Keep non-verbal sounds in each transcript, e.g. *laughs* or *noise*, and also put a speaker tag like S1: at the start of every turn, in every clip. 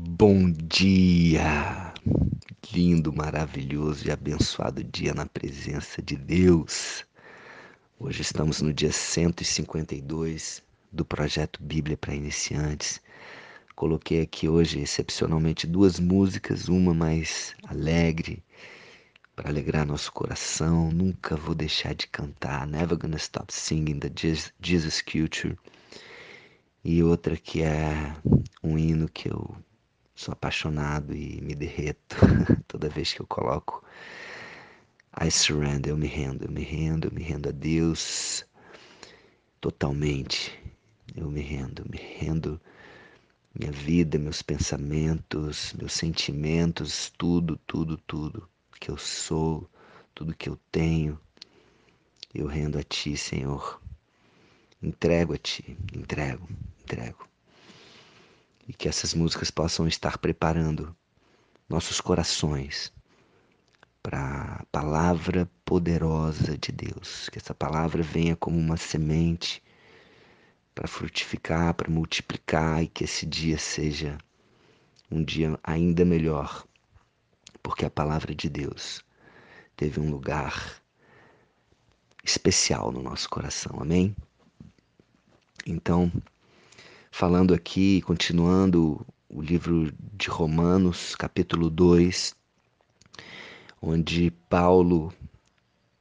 S1: Bom dia! Lindo, maravilhoso e abençoado dia na presença de Deus. Hoje estamos no dia 152 do projeto Bíblia para Iniciantes. Coloquei aqui hoje excepcionalmente duas músicas, uma mais alegre para alegrar nosso coração. Nunca vou deixar de cantar. Never gonna stop singing the Jesus Culture. E outra que é um hino que eu Sou apaixonado e me derreto *laughs* toda vez que eu coloco I surrender, eu me rendo, eu me rendo, eu me rendo a Deus totalmente. Eu me rendo, me rendo minha vida, meus pensamentos, meus sentimentos, tudo, tudo, tudo que eu sou, tudo que eu tenho. Eu rendo a ti, Senhor. Entrego a ti, entrego, entrego e que essas músicas possam estar preparando nossos corações para a palavra poderosa de Deus, que essa palavra venha como uma semente para frutificar, para multiplicar e que esse dia seja um dia ainda melhor, porque a palavra de Deus teve um lugar especial no nosso coração. Amém? Então, falando aqui, continuando o livro de Romanos, capítulo 2, onde Paulo,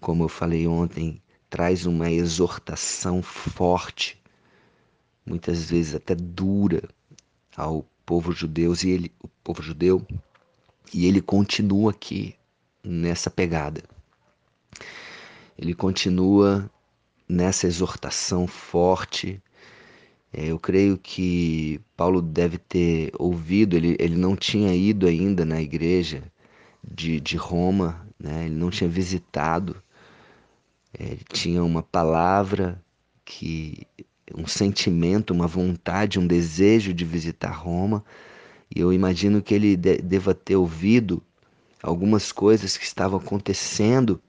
S1: como eu falei ontem, traz uma exortação forte, muitas vezes até dura, ao povo judeu e ele, o povo judeu, e ele continua aqui nessa pegada. Ele continua nessa exortação forte eu creio que Paulo deve ter ouvido, ele, ele não tinha ido ainda na igreja de, de Roma, né? ele não tinha visitado, é, ele tinha uma palavra que um sentimento, uma vontade, um desejo de visitar Roma, e eu imagino que ele de, deva ter ouvido algumas coisas que estavam acontecendo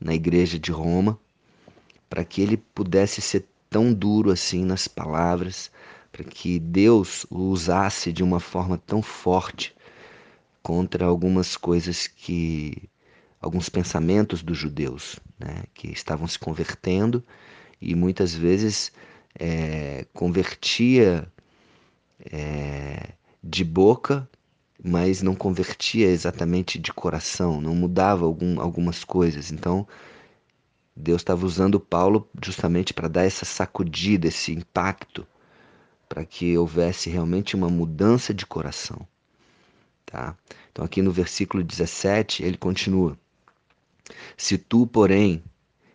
S1: na igreja de Roma, para que ele pudesse ser tão duro assim nas palavras, para que Deus o usasse de uma forma tão forte contra algumas coisas que alguns pensamentos dos judeus, né, que estavam se convertendo e muitas vezes é, convertia é, de boca, mas não convertia exatamente de coração, não mudava algum, algumas coisas. Então Deus estava usando Paulo justamente para dar essa sacudida, esse impacto, para que houvesse realmente uma mudança de coração. Tá? Então, aqui no versículo 17, ele continua: Se tu, porém,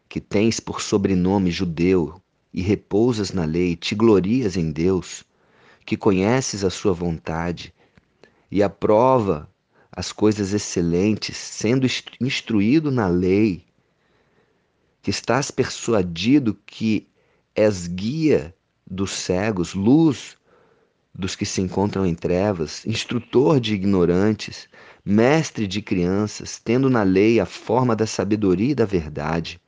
S1: que tens por sobrenome judeu e repousas na lei, te glorias em Deus, que conheces a sua vontade e aprova as coisas excelentes, sendo instruído na lei, que estás persuadido que és guia dos cegos, luz dos que se encontram em trevas, instrutor de ignorantes, mestre de crianças, tendo na lei a forma da sabedoria e da verdade.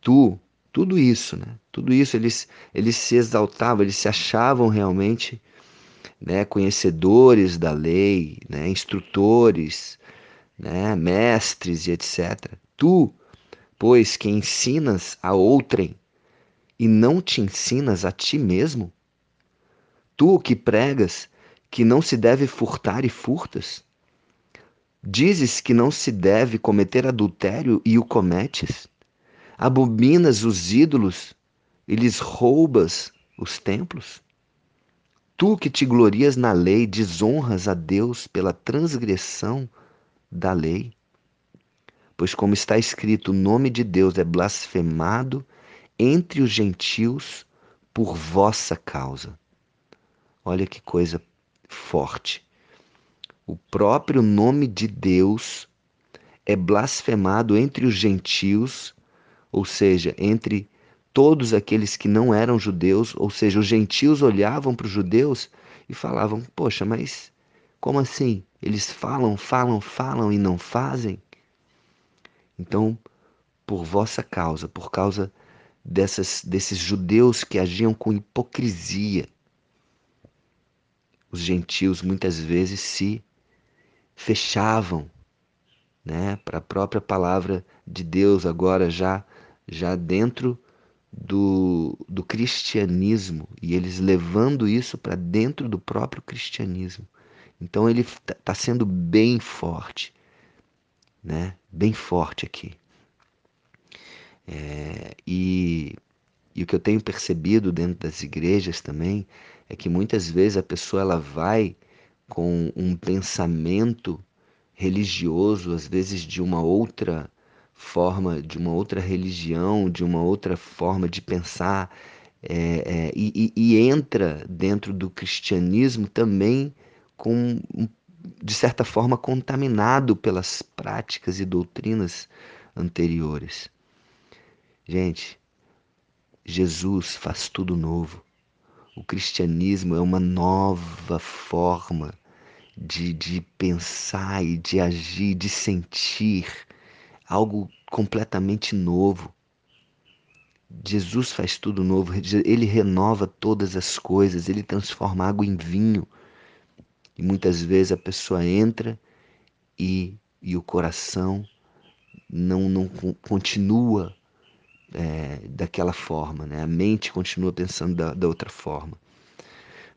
S1: Tu, tudo isso, né? Tudo isso eles eles se exaltavam, eles se achavam realmente, né, conhecedores da lei, né, instrutores, né, mestres e etc. Tu pois que ensinas a outrem e não te ensinas a ti mesmo? Tu que pregas que não se deve furtar e furtas? Dizes que não se deve cometer adultério e o cometes? Abominas os ídolos e lhes roubas os templos? Tu que te glorias na lei, desonras a Deus pela transgressão da lei? Pois, como está escrito, o nome de Deus é blasfemado entre os gentios por vossa causa. Olha que coisa forte. O próprio nome de Deus é blasfemado entre os gentios, ou seja, entre todos aqueles que não eram judeus, ou seja, os gentios olhavam para os judeus e falavam: Poxa, mas como assim? Eles falam, falam, falam e não fazem? Então, por vossa causa, por causa dessas, desses judeus que agiam com hipocrisia, os gentios muitas vezes se fechavam né, para a própria palavra de Deus, agora já, já dentro do, do cristianismo, e eles levando isso para dentro do próprio cristianismo. Então ele está tá sendo bem forte, né? Bem forte aqui. É, e, e o que eu tenho percebido dentro das igrejas também é que muitas vezes a pessoa ela vai com um pensamento religioso, às vezes de uma outra forma, de uma outra religião, de uma outra forma de pensar, é, é, e, e, entra dentro do cristianismo também com, de certa forma, contaminado pelas práticas e doutrinas anteriores. Gente, Jesus faz tudo novo. O cristianismo é uma nova forma de, de pensar e de agir, de sentir algo completamente novo. Jesus faz tudo novo, ele renova todas as coisas, ele transforma água em vinho. E muitas vezes a pessoa entra e, e o coração não, não continua é, daquela forma, né? A mente continua pensando da, da outra forma.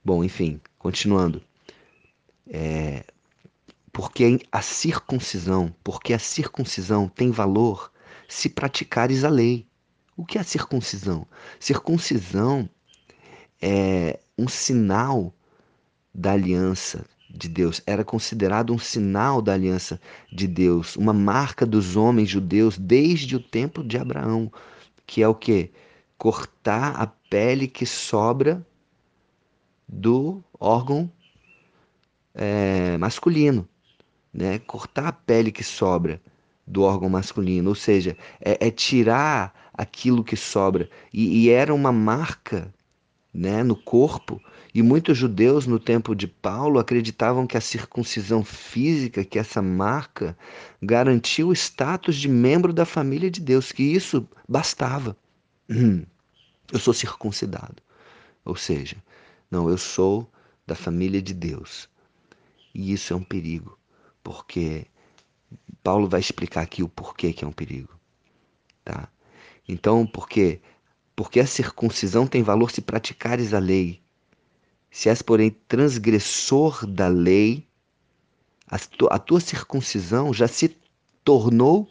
S1: Bom, enfim, continuando. É, porque a circuncisão, porque a circuncisão tem valor se praticares a lei. O que é a circuncisão? Circuncisão é um sinal da aliança de Deus, era considerado um sinal da aliança de Deus, uma marca dos homens judeus desde o tempo de Abraão que é o que? Cortar a pele que sobra do órgão é, masculino, né? Cortar a pele que sobra do órgão masculino, ou seja, é, é tirar aquilo que sobra e, e, era uma marca, né, no corpo. E muitos judeus no tempo de Paulo acreditavam que a circuncisão física, que essa marca, garantia o status de membro da família de Deus, que isso bastava. Eu sou circuncidado. Ou seja, não, eu sou da família de Deus. E isso é um perigo, porque Paulo vai explicar aqui o porquê que é um perigo, tá? Então, porque porque a circuncisão tem valor se praticares a lei. Se és, porém, transgressor da lei, a, tu, a tua circuncisão já se tornou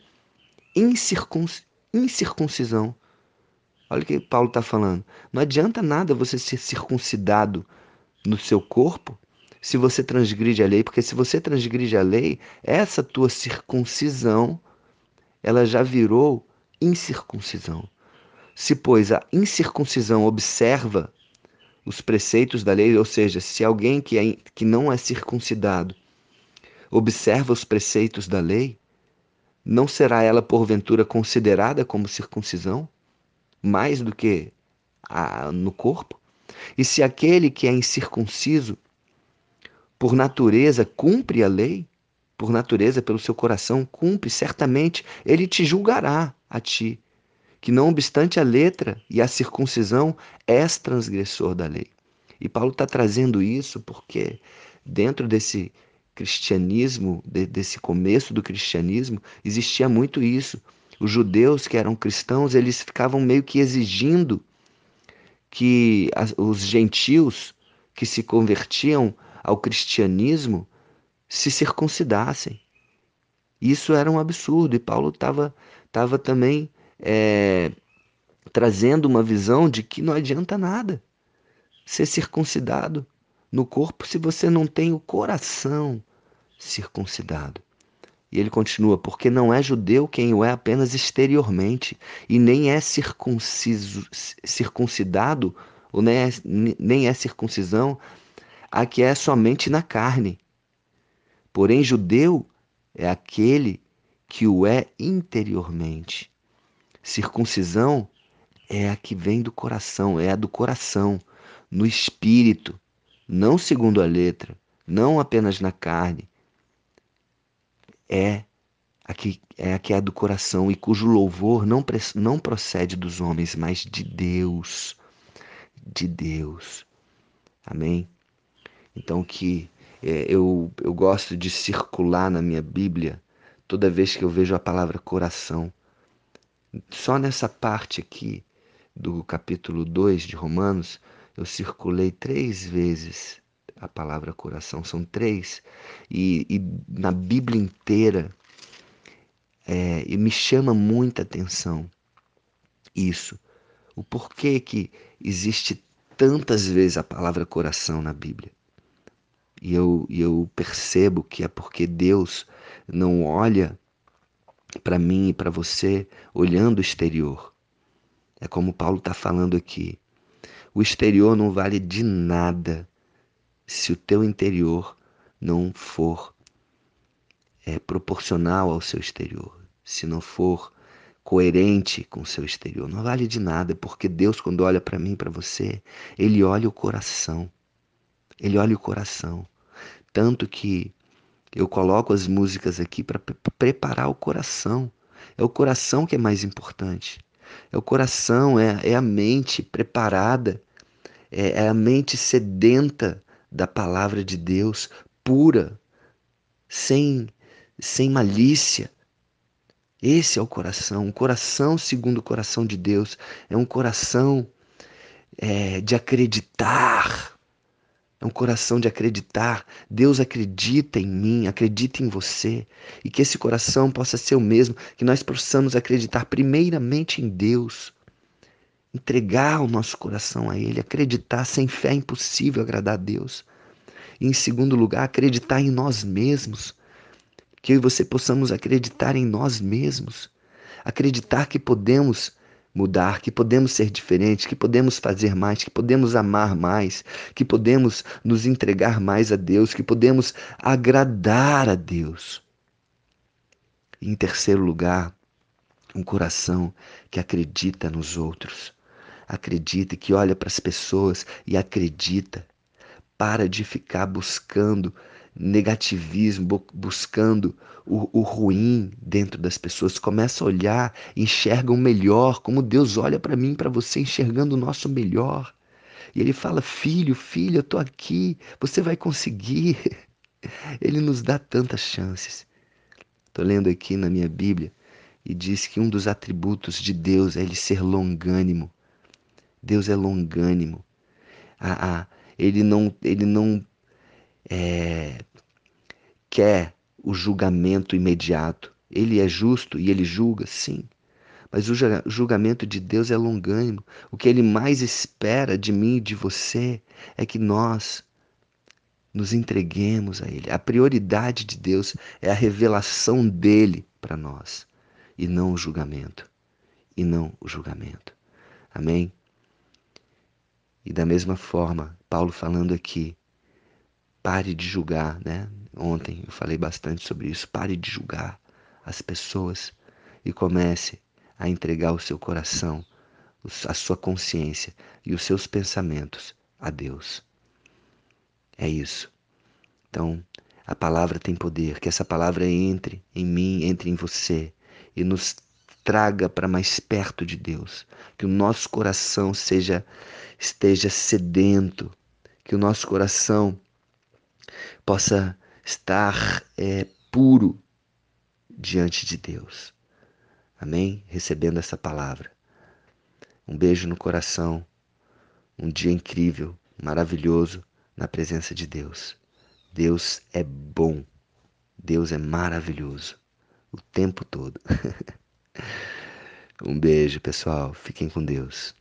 S1: incircuncisão. Olha o que Paulo está falando. Não adianta nada você ser circuncidado no seu corpo se você transgride a lei, porque se você transgride a lei, essa tua circuncisão, ela já virou incircuncisão. Se, pois, a incircuncisão observa os preceitos da lei, ou seja, se alguém que, é, que não é circuncidado observa os preceitos da lei, não será ela porventura considerada como circuncisão, mais do que a, no corpo? E se aquele que é incircunciso, por natureza, cumpre a lei, por natureza, pelo seu coração, cumpre, certamente ele te julgará a ti, que não obstante a letra e a circuncisão, és transgressor da lei. E Paulo está trazendo isso porque dentro desse cristianismo, de, desse começo do cristianismo, existia muito isso. Os judeus que eram cristãos, eles ficavam meio que exigindo que as, os gentios que se convertiam ao cristianismo se circuncidassem. Isso era um absurdo e Paulo estava tava também é, trazendo uma visão de que não adianta nada ser circuncidado no corpo se você não tem o coração circuncidado. E ele continua: porque não é judeu quem o é apenas exteriormente, e nem é circunciso, circuncidado, ou nem é, nem é circuncisão a que é somente na carne. Porém, judeu é aquele que o é interiormente. Circuncisão é a que vem do coração, é a do coração, no espírito, não segundo a letra, não apenas na carne. É a que é a que é do coração e cujo louvor não, não procede dos homens, mas de Deus. De Deus. Amém? Então que é, eu, eu gosto de circular na minha Bíblia toda vez que eu vejo a palavra coração. Só nessa parte aqui do capítulo 2 de Romanos, eu circulei três vezes a palavra coração, são três. E, e na Bíblia inteira, é, e me chama muita atenção isso. O porquê que existe tantas vezes a palavra coração na Bíblia. E eu, eu percebo que é porque Deus não olha para mim e para você olhando o exterior. É como Paulo está falando aqui. O exterior não vale de nada se o teu interior não for é, proporcional ao seu exterior, se não for coerente com o seu exterior. Não vale de nada, porque Deus, quando olha para mim, para você, Ele olha o coração. Ele olha o coração. Tanto que eu coloco as músicas aqui para preparar o coração. É o coração que é mais importante. É o coração, é, é a mente preparada, é, é a mente sedenta da palavra de Deus, pura, sem, sem malícia. Esse é o coração, um coração segundo o coração de Deus. É um coração é, de acreditar é um coração de acreditar. Deus acredita em mim, acredita em você. E que esse coração possa ser o mesmo, que nós possamos acreditar primeiramente em Deus. Entregar o nosso coração a Ele, acreditar. Sem fé é impossível agradar a Deus. E em segundo lugar, acreditar em nós mesmos. Que eu e você possamos acreditar em nós mesmos. Acreditar que podemos mudar, que podemos ser diferentes, que podemos fazer mais, que podemos amar mais, que podemos nos entregar mais a Deus, que podemos agradar a Deus. em terceiro lugar, um coração que acredita nos outros. Acredita, que olha para as pessoas e acredita. Para de ficar buscando negativismo, buscando o, o, ruim dentro das pessoas. Começa a olhar, enxerga o melhor, como Deus olha para mim, para você, enxergando o nosso melhor. E Ele fala: Filho, filha, eu estou aqui, você vai conseguir. *laughs* Ele nos dá tantas chances. Estou lendo aqui na minha Bíblia e diz que um dos atributos de Deus é ele ser longânimo. Deus é longânimo. Ah, ah, ele não, ele não é, quer o julgamento imediato. Ele é justo e ele julga, sim. Mas o julgamento de Deus é longânimo. O que ele mais espera de mim e de você é que nós nos entreguemos a Ele. A prioridade de Deus é a revelação dele para nós e não o julgamento. E não o julgamento. Amém? E da mesma forma, Paulo falando aqui, Pare de julgar, né? Ontem eu falei bastante sobre isso. Pare de julgar as pessoas e comece a entregar o seu coração, a sua consciência e os seus pensamentos a Deus. É isso. Então, a palavra tem poder, que essa palavra entre em mim, entre em você e nos traga para mais perto de Deus, que o nosso coração seja esteja sedento, que o nosso coração possa estar é, puro diante de Deus. Amém? Recebendo essa palavra. Um beijo no coração. Um dia incrível, maravilhoso na presença de Deus. Deus é bom. Deus é maravilhoso. O tempo todo. *laughs* um beijo, pessoal. Fiquem com Deus.